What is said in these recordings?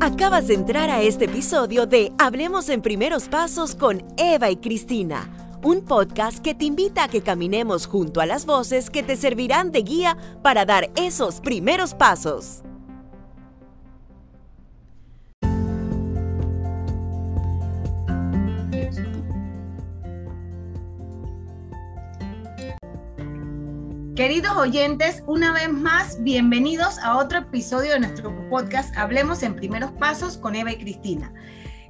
Acabas de entrar a este episodio de Hablemos en Primeros Pasos con Eva y Cristina, un podcast que te invita a que caminemos junto a las voces que te servirán de guía para dar esos primeros pasos. Queridos oyentes, una vez más, bienvenidos a otro episodio de nuestro podcast Hablemos en Primeros Pasos con Eva y Cristina.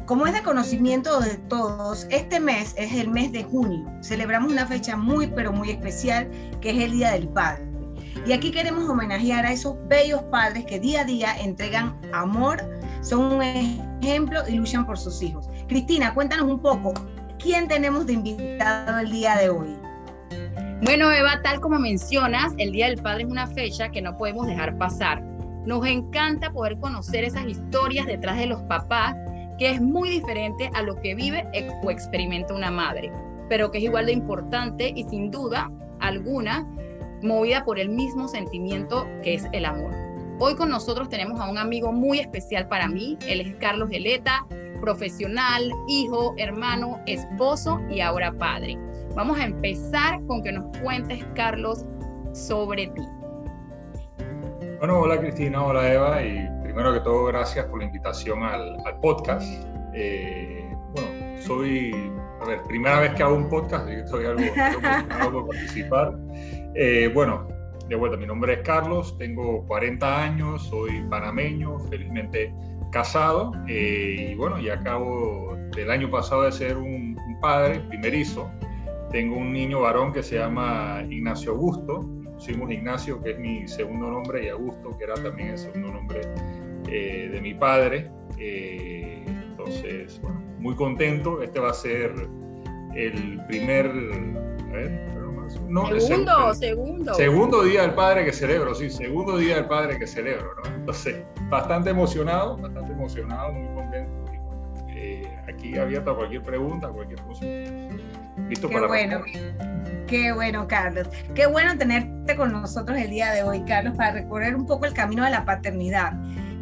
Como es de conocimiento de todos, este mes es el mes de junio. Celebramos una fecha muy, pero muy especial, que es el Día del Padre. Y aquí queremos homenajear a esos bellos padres que día a día entregan amor, son un ejemplo y luchan por sus hijos. Cristina, cuéntanos un poco, ¿quién tenemos de invitado el día de hoy? Bueno, Eva, tal como mencionas, el Día del Padre es una fecha que no podemos dejar pasar. Nos encanta poder conocer esas historias detrás de los papás, que es muy diferente a lo que vive o experimenta una madre, pero que es igual de importante y sin duda alguna movida por el mismo sentimiento que es el amor. Hoy con nosotros tenemos a un amigo muy especial para mí, él es Carlos Geleta, profesional, hijo, hermano, esposo y ahora padre. Vamos a empezar con que nos cuentes, Carlos, sobre ti. Bueno, hola Cristina, hola Eva, y primero que todo, gracias por la invitación al, podcast. Eh, bueno, soy, a ver, primera vez que hago un podcast, y estoy algo, algo por participar. Eh, bueno, de vuelta, mi nombre es Carlos, tengo 40 años, soy panameño, felizmente casado, eh, y bueno, ya acabo del año pasado de ser un, un padre primerizo. Tengo un niño varón que se llama Ignacio Augusto, pusimos Ignacio, que es mi segundo nombre, y Augusto, que era también el segundo nombre eh, de mi padre. Eh, entonces, bueno, muy contento. Este va a ser el primer, a ver, no, segundo, segundo. Segundo día del padre que celebro, sí, segundo día del padre que celebro, ¿no? Entonces, bastante emocionado, bastante emocionado, muy contento. Eh, aquí abierto a cualquier pregunta, cualquier cosa. Qué bueno. Qué bueno, Carlos. Qué bueno tenerte con nosotros el día de hoy, Carlos, para recorrer un poco el camino de la paternidad.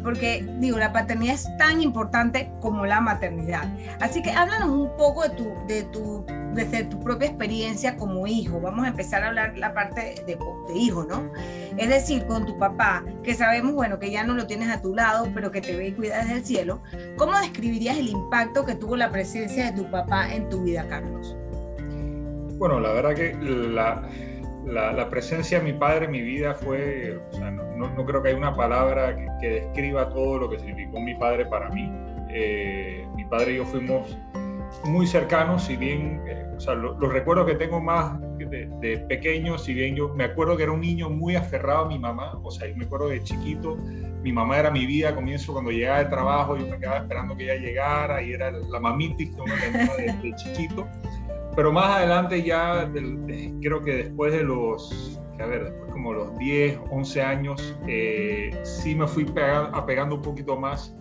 Porque, digo, la paternidad es tan importante como la maternidad. Así que háblanos un poco de tu, de tu, desde tu propia experiencia como hijo. Vamos a empezar a hablar la parte de, de hijo, ¿no? Es decir, con tu papá, que sabemos, bueno, que ya no lo tienes a tu lado, pero que te ve y cuida desde el cielo. ¿Cómo describirías el impacto que tuvo la presencia de tu papá en tu vida, Carlos? Bueno, la verdad que la, la, presencia de mi padre en mi vida fue, o sea, no, no, creo que haya una palabra que, describa todo lo que significó mi padre para mí. Eh, mi padre y yo fuimos muy cercanos, si bien, eh, o sea, los recuerdos que tengo más de, de, pequeño, si bien yo me acuerdo que era un niño muy aferrado a mi mamá, o sea, yo me acuerdo de chiquito, mi mamá era mi vida, comienzo cuando llegaba de trabajo, yo me quedaba esperando que ella llegara y era la que tenía de, de chiquito pero más adelante ya, creo que después de los, a ver, después como los 10, 11 años, eh, sí me fui apegando un poquito más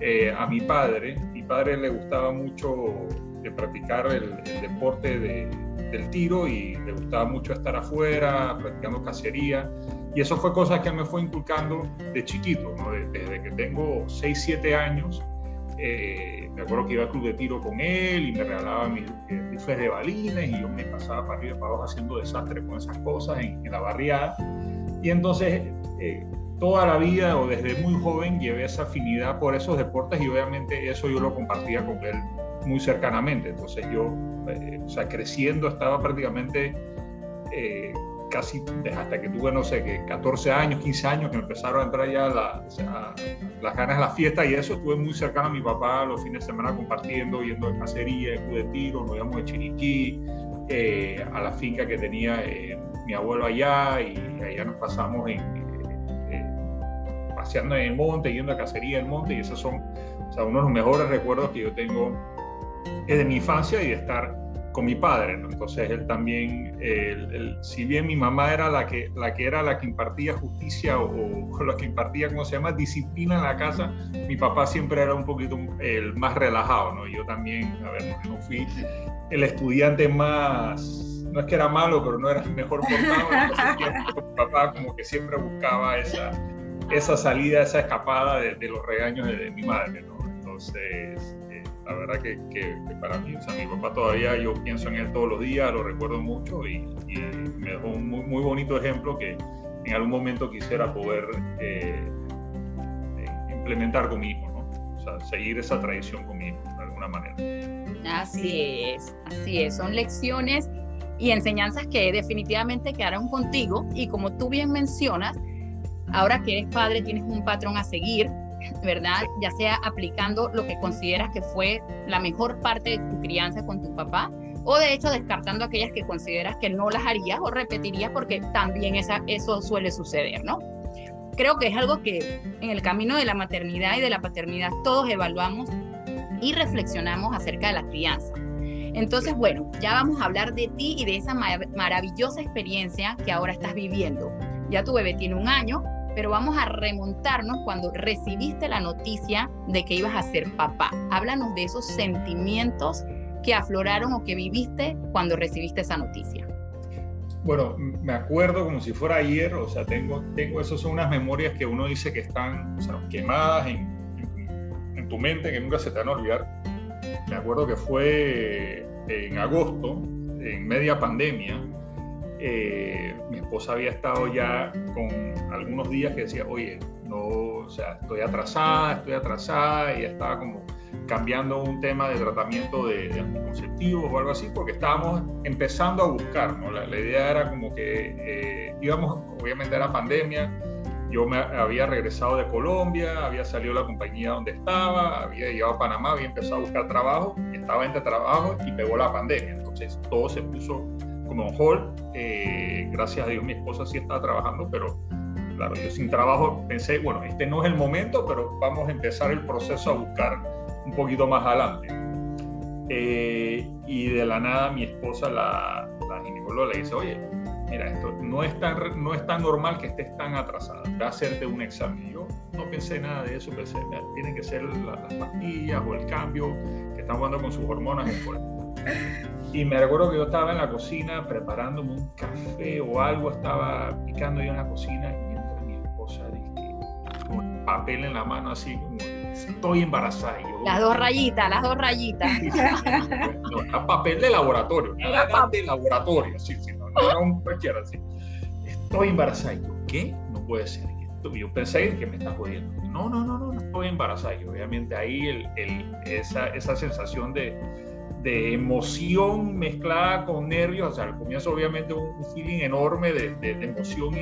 eh, a mi padre. Mi padre le gustaba mucho de practicar el, deporte del tiro y le gustaba mucho estar afuera, practicando cacería. Y eso fue cosa que me fue inculcando de chiquito, ¿no? desde que tengo 6, 7 años. Eh, me acuerdo que iba al club de tiro con él y me regalaba mis eh, rifles de balines y yo me pasaba para arriba y para abajo haciendo desastre con esas cosas en, la barriada. Y entonces eh, toda la vida o desde muy joven llevé esa afinidad por esos deportes y obviamente eso yo lo compartía con él muy cercanamente. Entonces yo, o sea, creciendo estaba prácticamente casi hasta que tuve, no sé, que 14 años, 15 años, que empezaron a entrar ya las ganas de la fiesta y eso, estuve muy cercano a mi papá los fines de semana compartiendo, yendo de cacería, de tiro, nos íbamos de Chiriquí, eh, a la finca que tenía eh, mi abuelo allá y allá nos pasamos en, eh, paseando en el monte, yendo a cacería en el monte y esos son o sea, uno de los mejores recuerdos que yo tengo de mi infancia y de estar con mi padre, entonces él también, si bien mi mamá era la que, la que era la que impartía justicia o, o, la que impartía, ¿cómo se llama?, disciplina en la casa, mi papá siempre era un poquito el más relajado, ¿no? Yo también, a ver, no fui el estudiante más, no es que era malo, pero no era el mejor portado, entonces mi papá como que siempre buscaba esa, esa salida, esa escapada de, los regaños de, mi madre, ¿no? Entonces, la verdad que, que, para mí, o sea, mi papá todavía, yo pienso en él todos los días, lo recuerdo mucho y, me dejó un muy, muy, bonito ejemplo que en algún momento quisiera poder eh, eh, implementar con mi hijo, ¿no? O sea, seguir esa tradición con mi hijo, de alguna manera. Así es, así es, son lecciones y enseñanzas que definitivamente quedaron contigo y como tú bien mencionas, ahora que eres padre tienes un patrón a seguir, ¿verdad? Ya sea aplicando lo que consideras que fue la mejor parte de tu crianza con tu papá o de hecho descartando aquellas que consideras que no las harías o repetirías porque también esa, eso suele suceder, ¿no? Creo que es algo que en el camino de la maternidad y de la paternidad todos evaluamos y reflexionamos acerca de la crianza. Entonces, bueno, ya vamos a hablar de ti y de esa maravillosa experiencia que ahora estás viviendo. Ya tu bebé tiene un año, pero vamos a remontarnos cuando recibiste la noticia de que ibas a ser papá. Háblanos de esos sentimientos que afloraron o que viviste cuando recibiste esa noticia. Bueno, me acuerdo como si fuera ayer, o sea, tengo, tengo, esas son unas memorias que uno dice que están quemadas en, en tu mente, que nunca se te van a olvidar me acuerdo que fue en agosto, en media pandemia, eh, mi esposa había estado ya con algunos días que decía, oye, no, o sea, estoy atrasada, estoy atrasada, y estaba como cambiando un tema de tratamiento de, anticonceptivos o algo así, porque estábamos empezando a buscar, ¿no? La, idea era como que eh, íbamos, obviamente era pandemia, yo me había regresado de Colombia, había salido de la compañía donde estaba, había llegado a Panamá, había empezado a buscar trabajo, estaba entre trabajo y pegó la pandemia. Entonces todo se puso como hold. Eh, gracias a Dios mi esposa sí estaba trabajando, pero claro, yo sin trabajo pensé, bueno, este no es el momento, pero vamos a empezar el proceso a buscar un poquito más adelante. Eh, y de la nada mi esposa, la, la ginecóloga, le dice, oye, mira, esto no es tan, no es tan normal que estés tan atrasada, va a hacerte un examen. Yo no pensé nada de eso, pensé, tienen que ser las pastillas o el cambio que están jugando con sus hormonas en cuerpo. Y me recuerdo que yo estaba en la cocina preparándome un café o algo, estaba picando yo en la cocina y mientras mi esposa dice, con papel en la mano así como estoy embarazada. las dos rayitas, las dos rayitas. no, papel de laboratorio, nada papel de laboratorio, sí, sí no un cualquiera así. Estoy embarazada. Y yo, ¿qué? No puede ser. Yo pensé que me está jodiendo. No, no, no, no, no estoy embarazada. Y obviamente ahí el, el, esa, esa sensación de, de emoción mezclada con nervios, o sea, al comienzo obviamente un, feeling enorme de, de, emoción y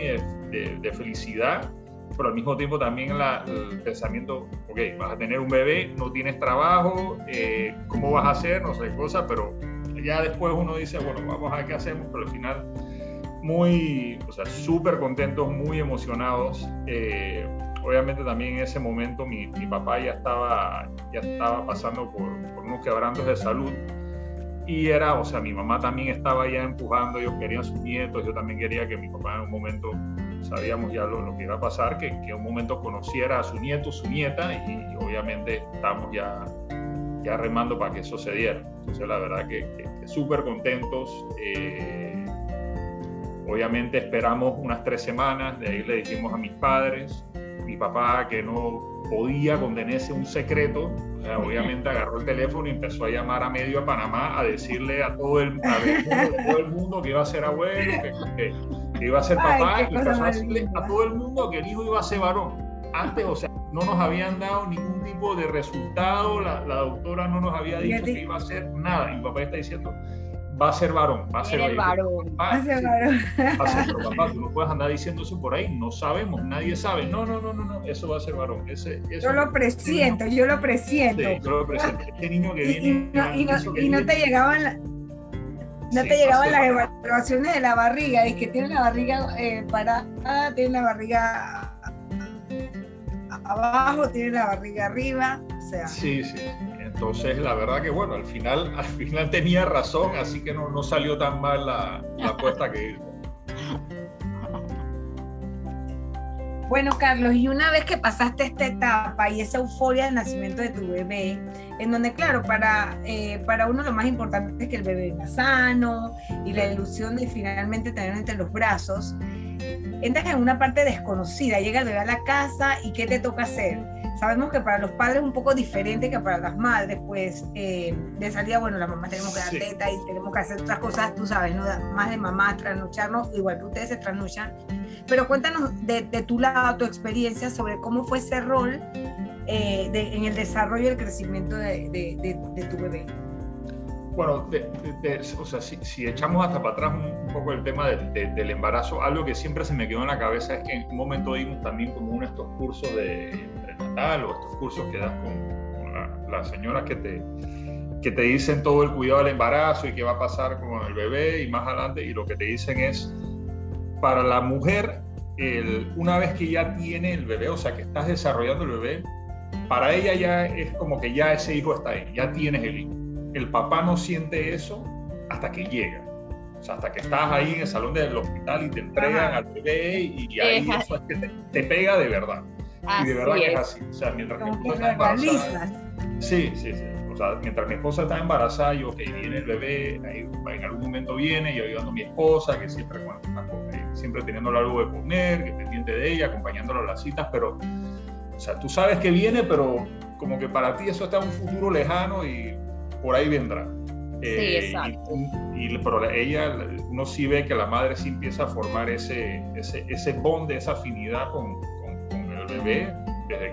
de, de, felicidad, pero al mismo tiempo también la, el pensamiento, ok, vas a tener un bebé, no tienes trabajo, eh, ¿cómo vas a hacer? No sé, cosas, pero ya después uno dice, bueno, vamos a ver qué hacemos, pero al final muy, o sea, súper contentos, muy emocionados. Eh, obviamente también en ese momento mi, papá ya estaba, ya estaba pasando por, unos quebrantos de salud y era, o sea, mi mamá también estaba ya empujando, ellos querían sus nietos, yo también quería que mi papá en un momento, sabíamos ya lo, lo que iba a pasar, que, en un momento conociera a su nieto, su nieta y, obviamente estamos ya, ya remando para que eso se diera. Entonces la verdad que, que, súper contentos. Eh, obviamente esperamos unas tres semanas, de ahí le dijimos a mis padres, mi papá que no podía contenerse un secreto, obviamente agarró el teléfono y empezó a llamar a medio a Panamá a decirle a todo el, a todo el mundo que iba a ser abuelo, que, iba a ser papá, y empezó a decirle a todo el mundo que el hijo iba a ser varón. Antes, o sea, no nos habían dado ningún tipo de resultado, la, doctora no nos había dicho que iba a ser nada. Y mi papá está diciendo, va a ser varón, va a ser varón. Va a ser varón. Va a ser, papá, tú no puedes andar diciendo eso por ahí, no sabemos, nadie sabe. No, no, no, no, no eso va a ser varón. Ese, yo lo presiento, yo lo presiento. Sí, yo lo presiento. Este niño que viene. Y, no, y no, te llegaban no te llegaban las evaluaciones de la barriga, es que tiene la barriga eh, parada, tiene la barriga abajo, tiene la barriga arriba, o sea. Sí, sí. Entonces, la verdad que bueno, al final, al final tenía razón, así que no, no salió tan mal la, la apuesta que hizo. Bueno, Carlos, y una vez que pasaste esta etapa y esa euforia del nacimiento de tu bebé, en donde, claro, para, eh, para uno lo más importante es que el bebé venga sano y la ilusión de finalmente tenerlo entre los brazos, entras en una parte desconocida, llega el bebé a la casa y ¿qué te toca hacer? Sabemos que para los padres es un poco diferente que para las madres, pues eh, de salida, bueno, las mamás tenemos que dar teta y tenemos que hacer otras cosas, tú sabes, ¿no? Más de mamá, trasnocharnos, igual que ustedes se trasnochan. Pero cuéntanos de, tu lado, tu experiencia sobre cómo fue ese rol eh, en el desarrollo y el crecimiento de, de tu bebé. Bueno, o sea, si, echamos hasta para atrás un, poco el tema del embarazo, algo que siempre se me quedó en la cabeza es que en un momento dimos también como uno de estos cursos de prenatal o estos cursos que das con, las señoras que te, que te dicen todo el cuidado del embarazo y qué va a pasar con el bebé y más adelante, y lo que te dicen es, para la mujer, el, una vez que ya tiene el bebé, o sea, que estás desarrollando el bebé, para ella ya es como que ya ese hijo está ahí, ya tienes el hijo el papá no siente eso hasta que llega. O sea, hasta que estás ahí en el salón del hospital y te entregan al bebé y, ahí eso es que te, pega de verdad. y de verdad que es así. O sea, mientras mi esposa está embarazada. Sí, sí, sí. O sea, mientras mi esposa está embarazada, yo, que viene el bebé, ahí, en algún momento viene, yo ayudando a mi esposa, que siempre, bueno, siempre teniéndole algo de comer, que pendiente de ella, acompañándola a las citas, pero, o sea, tú sabes que viene, pero como que para ti eso está en un futuro lejano y por ahí vendrá. sí, eh, exacto. Y, pero ella, uno sí ve que la madre sí empieza a formar ese, ese, ese bond, esa afinidad con, con, el bebé,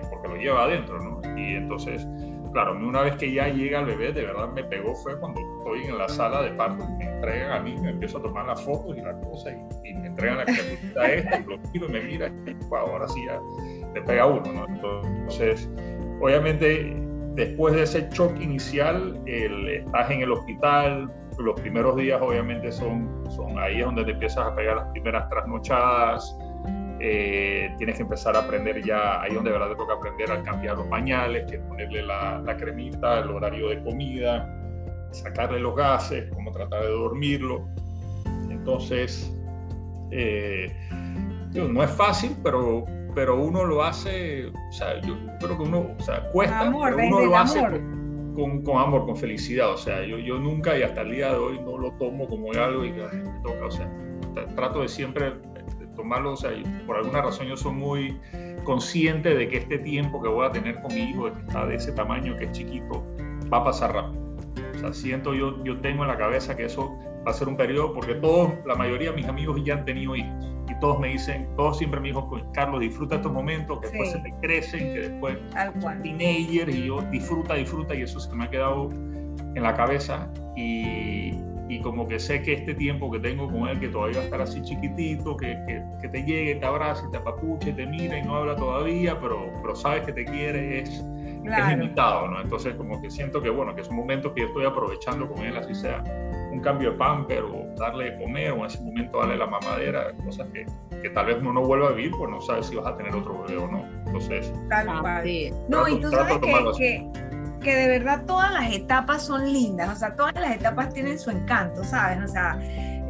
porque lo lleva adentro, ¿no? Y entonces, claro, una vez que ya llega el bebé, de verdad me pegó fue cuando estoy en la sala de parto, me entregan a mí, me empiezo a tomar las fotos y las cosas, y, me entregan la cremita esta, y lo miro y me mira, y ahora sí ya te pega uno, ¿no? Entonces, obviamente después de ese shock inicial, el, estás en el hospital, los primeros días obviamente son, ahí es donde te empiezas a pegar las primeras trasnochadas, eh, tienes que empezar a aprender ya, ahí donde de verdad te toca aprender a cambiar los pañales, que ponerle la, la, cremita, el horario de comida, sacarle los gases, cómo tratar de dormirlo. Entonces, eh, no es fácil, pero pero uno lo hace, o sea, yo creo que uno, o sea, cuesta, amor, pero uno lo hace con, con, amor, con felicidad, o sea, yo, yo nunca y hasta el día de hoy no lo tomo como algo y que me toca, o sea, trato de siempre tomarlo, o sea, por alguna razón yo soy muy consciente de que este tiempo que voy a tener con mi hijo, que está de ese tamaño, que es chiquito, va a pasar rápido. O sea, siento yo, yo tengo en la cabeza que eso va a ser un periodo, porque todos, la mayoría de mis amigos ya han tenido hijos todos me dicen, todos siempre me dijo, Carlos, disfruta estos momentos, que después se te crecen, que después son teenager y yo disfruta, disfruta y eso se me ha quedado en la cabeza. Y, y, como que sé que este tiempo que tengo con él, que todavía va a estar así chiquitito, que, que, que te llegue, te abrace, te apapuche, te mira y no habla todavía, pero, pero sabes que te quiere, es, es limitado, ¿no? Entonces como que siento que, bueno, que es un momento que yo estoy aprovechando con él, así sea un cambio de pamper o darle de comer o en ese momento darle la mamadera, cosas que, que, tal vez uno no vuelva a vivir, pues no sabes si vas a tener otro bebé o no. Entonces, ah, no, y tú sabes que, que, de verdad todas las etapas son lindas, o sea, todas las etapas tienen su encanto, ¿sabes? O sea,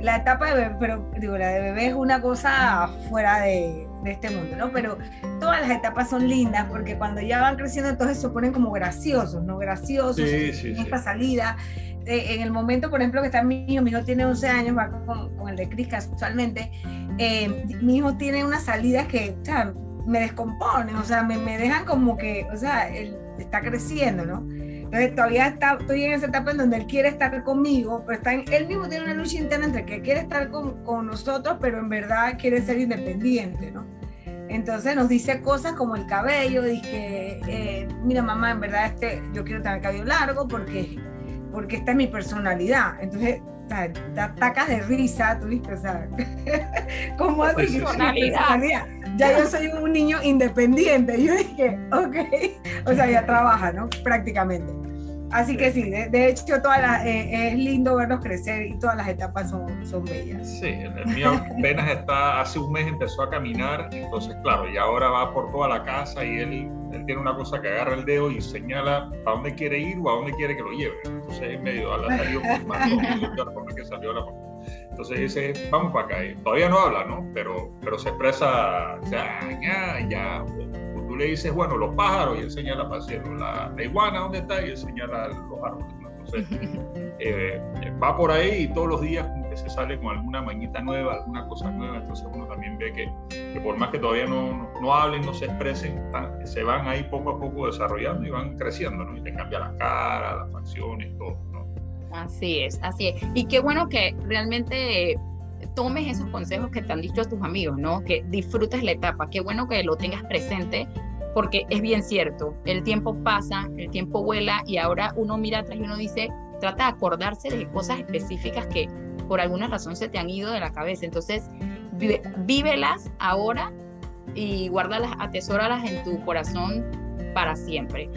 la etapa de bebé, pero digo, la de bebé es una cosa fuera de, de este mundo, ¿no? Pero todas las etapas son lindas porque cuando ya van creciendo entonces se ponen como graciosos, ¿no? Graciosos, sí, sí, esta salida. Eh, en el momento, por ejemplo, que está mi hijo, mi hijo tiene 11 años, va con, el de Cris casualmente, eh, mi hijo tiene unas salidas que o sea, me descomponen, o sea, me, me, dejan como que, o sea, él está creciendo, ¿no? Entonces todavía está, estoy en esa etapa en donde él quiere estar conmigo, pero está en, él mismo tiene una lucha interna entre que quiere estar con, con nosotros, pero en verdad quiere ser independiente, ¿no? Entonces nos dice cosas como el cabello, dice, eh, mira mamá, en verdad este, yo quiero tener cabello largo porque porque esta es mi personalidad. Entonces, te atacas de risa, tú viste, o sea, ¿cómo así? Personalidad. Ya yo soy un niño independiente. Yo dije, ok, o sea, ya trabaja, ¿no? Prácticamente. Así que sí, de, hecho todas eh, es lindo verlos crecer y todas las etapas son, son bellas. Sí, el mío apenas está, hace un mes empezó a caminar, entonces claro, y ahora va por toda la casa y él, él tiene una cosa que agarra el dedo y señala a dónde quiere ir o a dónde quiere que lo lleve. Entonces en medio, a la salió por más que salió la entonces dice, vamos para acá. Y todavía no habla, ¿no? Pero, pero se expresa, ya, ya, ya le dices, bueno, los pájaros y él señala para el cielo, la, iguana, ¿dónde está? Y él señala los árboles. Entonces, eh, va por ahí y todos los días veces sale con alguna mañita nueva, alguna cosa nueva, entonces uno también ve que, por más que todavía no, no, hablen, no se expresen, se van ahí poco a poco desarrollando y van creciendo, ¿no? Y te cambia la cara, las facciones, todo, ¿no? Así es, así es. Y qué bueno que realmente tomes esos consejos que te han dicho a tus amigos, ¿no? Que disfrutes la etapa, qué bueno que lo tengas presente porque es bien cierto, el tiempo pasa, el tiempo vuela y ahora uno mira atrás y uno dice, trata de acordarse de cosas específicas que por alguna razón se te han ido de la cabeza. Entonces, vívelas ahora y guárdalas, atesóralas en tu corazón para siempre.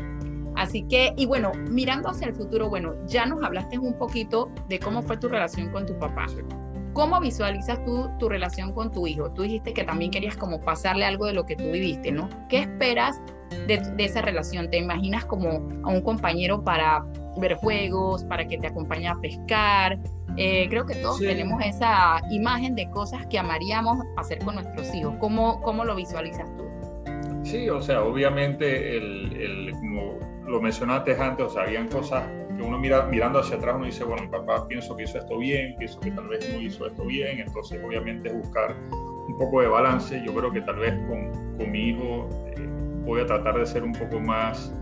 Así que, y bueno, mirando hacia el futuro, bueno, ya nos hablaste un poquito de cómo fue tu relación con tu papá. ¿Cómo visualizas tú tu relación con tu hijo? Tú dijiste que también querías como pasarle algo de lo que tú viviste, ¿no? ¿Qué esperas de, esa relación? ¿Te imaginas como a un compañero para ver juegos, para que te acompañe a pescar? Eh, creo que todos tenemos esa imagen de cosas que amaríamos hacer con nuestros hijos. ¿Cómo, cómo lo visualizas tú? Sí, o sea, obviamente, el, como lo mencionaste antes, o sea, habían cosas que uno mira, mirando hacia atrás, uno dice, bueno, mi papá pienso que hizo esto bien, pienso que tal vez no hizo esto bien, entonces obviamente buscar un poco de balance. Yo creo que tal vez con, con mi hijo eh, voy a tratar de ser un poco más,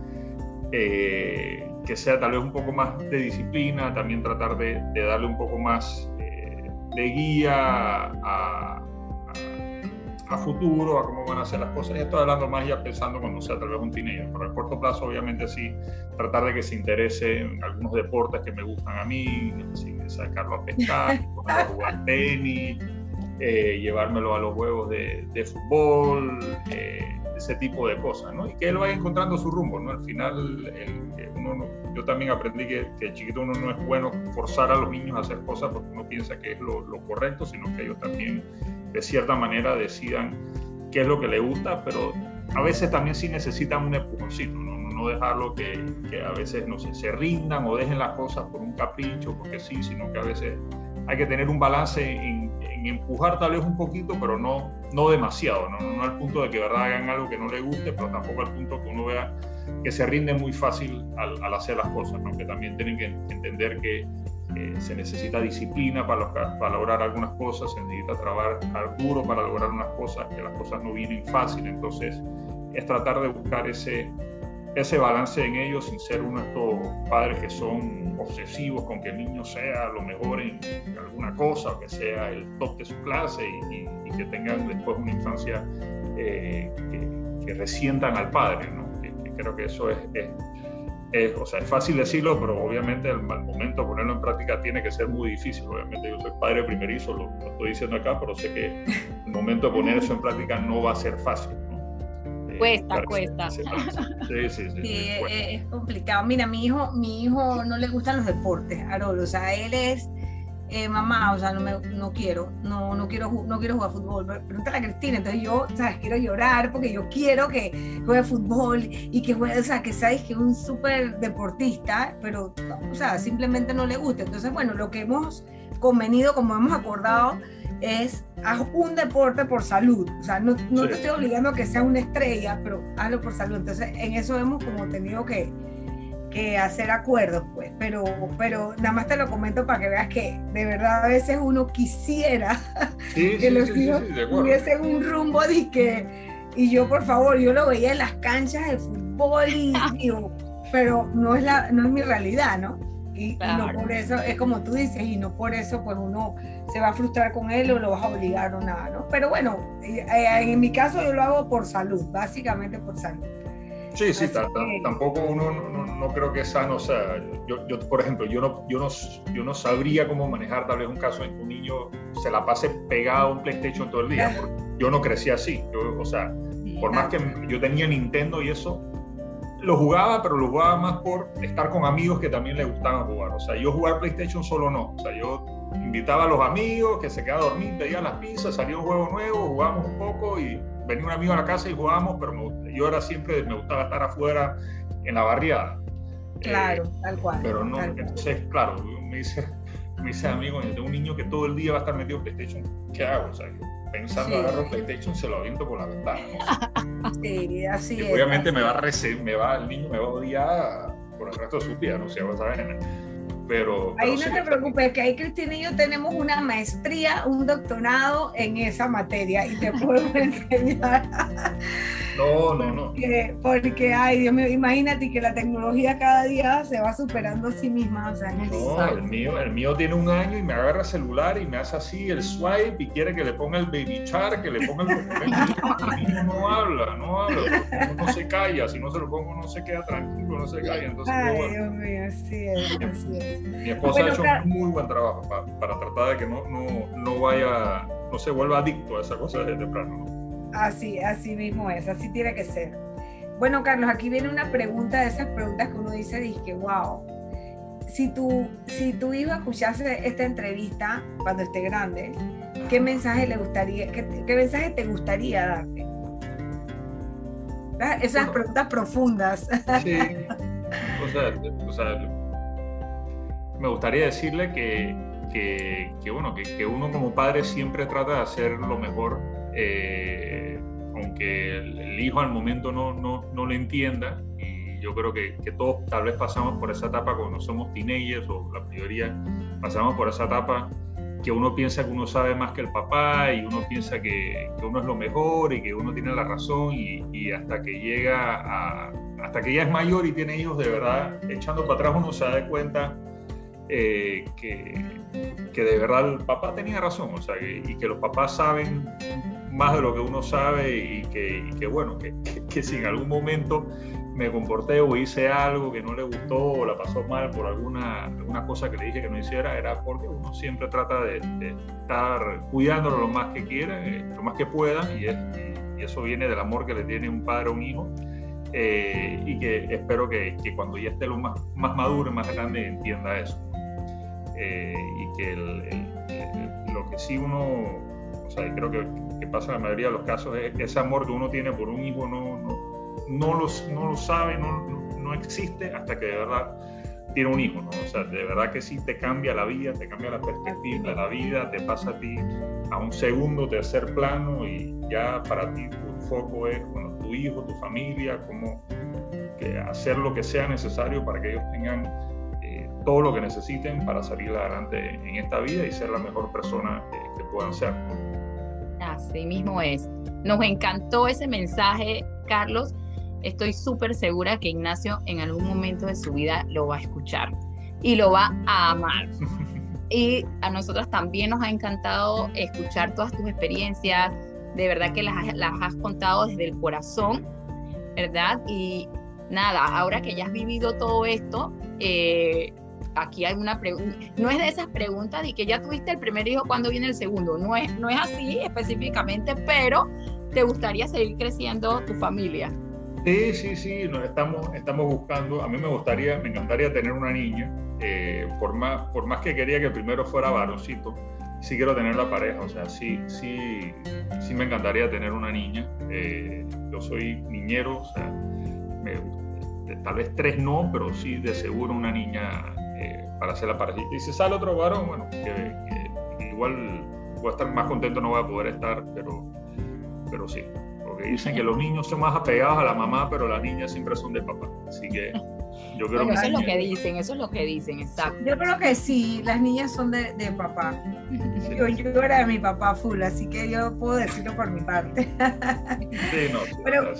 eh, que sea tal vez un poco más de disciplina, también tratar de, de darle un poco más eh, de guía a a futuro, a cómo van a ser las cosas. Estoy hablando más ya pensando cuando sea tal vez un teenager, pero a corto plazo obviamente sí, tratar de que se interese en algunos deportes que me gustan a mí, sacarlo a pescar, jugar tenis, eh, llevármelo a los juegos de, de fútbol, eh, ese tipo de cosas, ¿no? Y que él vaya encontrando su rumbo, ¿no? Al final, uno yo también aprendí que, que chiquito uno no es bueno forzar a los niños a hacer cosas porque uno piensa que es lo correcto, sino que ellos también de cierta manera decidan qué es lo que le gusta, pero a veces también sí necesitan un empujoncito, no, no dejarlo que, a veces no se rindan o dejen las cosas por un capricho, porque sí, sino que a veces hay que tener un balance en, empujar tal vez un poquito, pero no, no demasiado, ¿no? no al punto de que verdad hagan algo que no le guste, pero tampoco al punto que uno vea que se rinde muy fácil al, hacer las cosas, ¿no? que también tienen que entender que se necesita disciplina para, para, lograr algunas cosas, se necesita trabajar duro para lograr unas cosas, que las cosas no vienen fácil, entonces es tratar de buscar ese, ese balance en ellos sin ser uno de estos padres que son obsesivos con que el niño sea lo mejor en alguna cosa, o que sea el top de su clase y, que tengan después una infancia eh, que, resientan al padre, creo que eso es es, o sea, es fácil decirlo, pero obviamente al, momento de ponerlo en práctica tiene que ser muy difícil. Obviamente yo soy padre primerizo, lo, lo estoy diciendo acá, pero sé que el momento de poner eso en práctica no va a ser fácil. Eh, cuesta, cuesta. Sí, sí, sí. sí es, complicado. Mira, mi hijo, mi hijo no le gustan los deportes, Arol. O sea, él es eh, mamá, o sea, no, me, no quiero, no, no, quiero, no quiero jugar fútbol. Pregúntale a Cristina, entonces yo, sea, quiero llorar porque yo quiero que juegue fútbol y que juegue, o sea, que sabes que es un súper deportista, pero, o sea, simplemente no le gusta. Entonces, bueno, lo que hemos convenido, como hemos acordado, es haz un deporte por salud. O sea, no, no te estoy obligando a que sea una estrella, pero hazlo por salud. Entonces, en eso hemos como tenido que hacer acuerdos, pues, pero, pero nada más te lo comento para que veas que de verdad a veces uno quisiera que los hijos tuviesen un rumbo de que, y yo por favor, yo lo veía en las canchas de fútbol y pero no es, la, no es mi realidad, ¿no? Y, no por eso, es como tú dices, y no por eso pues uno se va a frustrar con él o lo vas a obligar o nada, ¿no? Pero bueno, eh, eh, en mi caso yo lo hago por salud, básicamente por salud. Sí, sí, tampoco uno no, creo que es sano. O sea, yo, yo, por ejemplo, yo no, yo, no, yo no sabría cómo manejar tal vez un caso en que un niño se la pase pegado a un PlayStation todo el día. Porque yo no crecí así. Yo, o sea, por más que yo tenía Nintendo y eso, lo jugaba, pero lo jugaba más por estar con amigos que también les gustaba jugar. O sea, yo jugar PlayStation solo no. O sea, yo invitaba a los amigos que se quedaban a dormir, pedían las pizzas, salía un juego nuevo, jugábamos un poco y venía un amigo a la casa y jugábamos, pero yo era siempre, me gustaba estar afuera en la barriada. Claro, eh, tal cual. Pero no, entonces, claro, me dice, me dice amigo, tengo un niño que todo el día va a estar metido en PlayStation, ¿qué hago? O sea, pensando agarro PlayStation, se lo aviento por la ventana. Sí, así es. Obviamente me va a me va, el niño me va a odiar por el resto de su vida, no sé, vas a ver. Pero... Ahí no te preocupes, que ahí Cristina y yo tenemos una maestría, un doctorado en esa materia y te puedo enseñar. No, no, no. Porque, ay, Dios mío, imagínate que la tecnología cada día se va superando a sí misma. O sea, no, el mío, el mío tiene un año y me agarra el celular y me hace así el swipe y quiere que le ponga el baby char, que le ponga el el no habla, no habla, no se calla, si no se lo pongo no se queda tranquilo, no se calla. Entonces, ay, Dios mío, así es, así es. Mi esposa ha hecho un muy buen trabajo para, para tratar de que no, no, no vaya, no se vuelva adicto a esa cosa desde temprano. ¿no? Así, así mismo es, así tiene que ser. Bueno, Carlos, aquí viene una pregunta de esas preguntas que uno dice, dije, wow, si tu, si tu hijo escuchase esta entrevista cuando esté grande, ¿qué mensaje le gustaría, qué, mensaje te gustaría darle? Esas preguntas profundas. Sí. O sea, me gustaría decirle que, que, bueno, que, que, uno como padre siempre trata de hacer lo mejor eh, aunque el, hijo al momento no, no, no, lo entienda, y yo creo que, que, todos tal vez pasamos por esa etapa cuando somos teenagers, o la mayoría pasamos por esa etapa que uno piensa que uno sabe más que el papá y uno piensa que, que uno es lo mejor y que uno tiene la razón y, y, hasta que llega a, hasta que ya es mayor y tiene hijos de verdad, echando para atrás uno se da cuenta eh, que, que, de verdad el papá tenía razón, o sea, y que los papás saben más de lo que uno sabe y que, que bueno, que, que, si en algún momento me comporté o hice algo que no le gustó o la pasó mal por alguna, alguna cosa que le dije que no hiciera, era porque uno siempre trata de, estar cuidándolo lo más que quiera, eh, lo más que pueda, y, y, eso viene del amor que le tiene un padre a un hijo. Eh, y que espero que, que, cuando ya esté lo más, más maduro y más grande entienda eso. Eh, y que lo que sí uno, o sea, creo que que pasa en la mayoría de los casos, es ese amor que uno tiene por un hijo no, no, no, lo, no lo sabe, no, no, existe hasta que de verdad tiene un hijo, ¿no? O sea, de verdad que sí te cambia la vida, te cambia la perspectiva de la vida, te pasa a ti a un segundo, tercer plano y ya para ti tu foco es, bueno, tu hijo, tu familia, cómo que hacer lo que sea necesario para que ellos tengan todo lo que necesiten para salir adelante en esta vida y ser la mejor persona que puedan ser. Así mismo es. Nos encantó ese mensaje, Carlos. Estoy súper segura que Ignacio en algún momento de su vida lo va a escuchar y lo va a amar. Y a nosotras también nos ha encantado escuchar todas tus experiencias. De verdad que las, has contado desde el corazón, ¿verdad? Y nada, ahora que ya has vivido todo esto, eh, aquí hay una pregunta, no es de esas preguntas de que ya tuviste el primer hijo, ¿cuándo viene el segundo? No es, no es así específicamente, pero ¿te gustaría seguir creciendo tu familia? Sí, sí, sí, nos estamos, estamos buscando, a mí me gustaría, me encantaría tener una niña, eh, por, más, por más que quería que primero fuera varoncito, sí quiero tener la pareja, o sea, sí, sí, sí me encantaría tener una niña. Eh, yo soy niñero, o sea, tal vez tres no, pero sí de seguro una niña para hacer la pareja. Y si sale otro varón, bueno, que, igual voy a estar más contento, no voy a poder estar, pero, pero sí. Porque dicen que los niños son más apegados a la mamá, pero las niñas siempre son de papá. Así que yo creo que... Eso es lo que dicen, eso es lo que dicen, exacto. Yo creo que sí, las niñas son de, de papá. Yo, yo, era de mi papá full, así que yo puedo decirlo por mi parte. Sí, no, pero,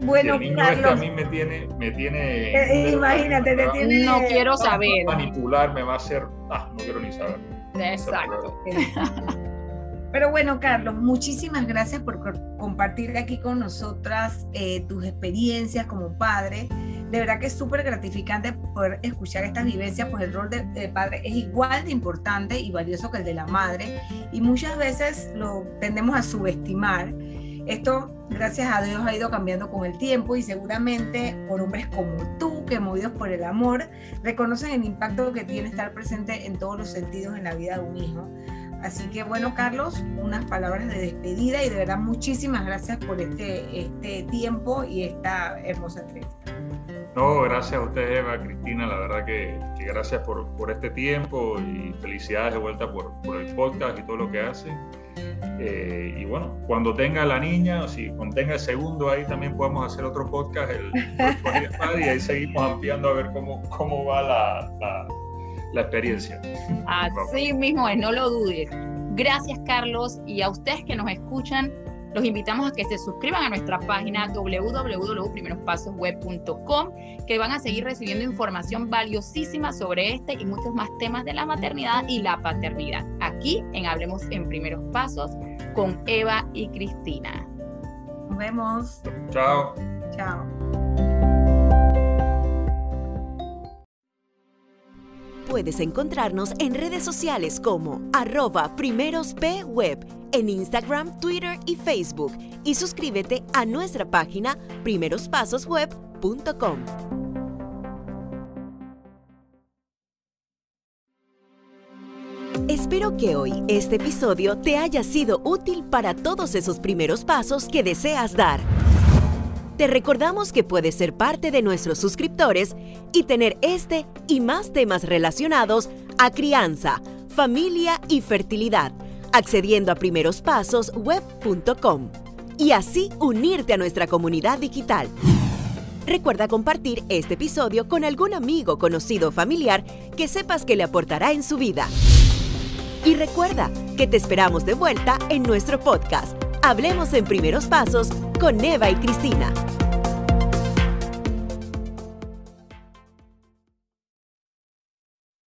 bueno, el niño este a mí me tiene, me tiene. Eh, imagínate, te tiene. No quiero saber. Manipular me va a hacer. Ah, no quiero ni saber. Exacto. Pero bueno, Carlos, muchísimas gracias por compartir aquí con nosotras eh, tus experiencias como padre. De verdad que es súper gratificante poder escuchar estas vivencias, pues el rol de, de, padre es igual de importante y valioso que el de la madre. Y muchas veces lo tendemos a subestimar esto, gracias a Dios, ha ido cambiando con el tiempo y seguramente por hombres como tú, que movidos por el amor, reconocen el impacto que tiene estar presente en todos los sentidos en la vida de un hijo. Así que bueno, Carlos, unas palabras de despedida y de verdad muchísimas gracias por este, este tiempo y esta hermosa entrevista. No, gracias a usted, Eva, Cristina, la verdad que, gracias por, por, este tiempo y felicidades de vuelta por, por el podcast y todo lo que hacen. Eh, y bueno, cuando tenga la niña, o si cuando tenga el segundo, ahí también podemos hacer otro podcast el, y ahí seguimos ampliando a ver cómo, cómo va la, la experiencia. Así mismo es, no lo dudes. Gracias Carlos y a ustedes que nos escuchan, los invitamos a que se suscriban a nuestra página www.primerospasosweb.com, que van a seguir recibiendo información valiosísima sobre este y muchos más temas de la maternidad y la paternidad. Aquí en Hablemos en Primeros Pasos con Eva y Cristina. Nos vemos. Chao. Chao. Puedes encontrarnos en redes sociales como arroba primerospweb en Instagram, Twitter y Facebook y suscríbete a nuestra página primerospasosweb.com. Espero que hoy este episodio te haya sido útil para todos esos primeros pasos que deseas dar. Te recordamos que puedes ser parte de nuestros suscriptores y tener este y más temas relacionados a crianza, familia y fertilidad, accediendo a primerospasosweb.com y así unirte a nuestra comunidad digital. Recuerda compartir este episodio con algún amigo, conocido o familiar que sepas que le aportará en su vida. Y recuerda que te esperamos de vuelta en nuestro podcast Hablemos en primeros pasos con Eva y Cristina.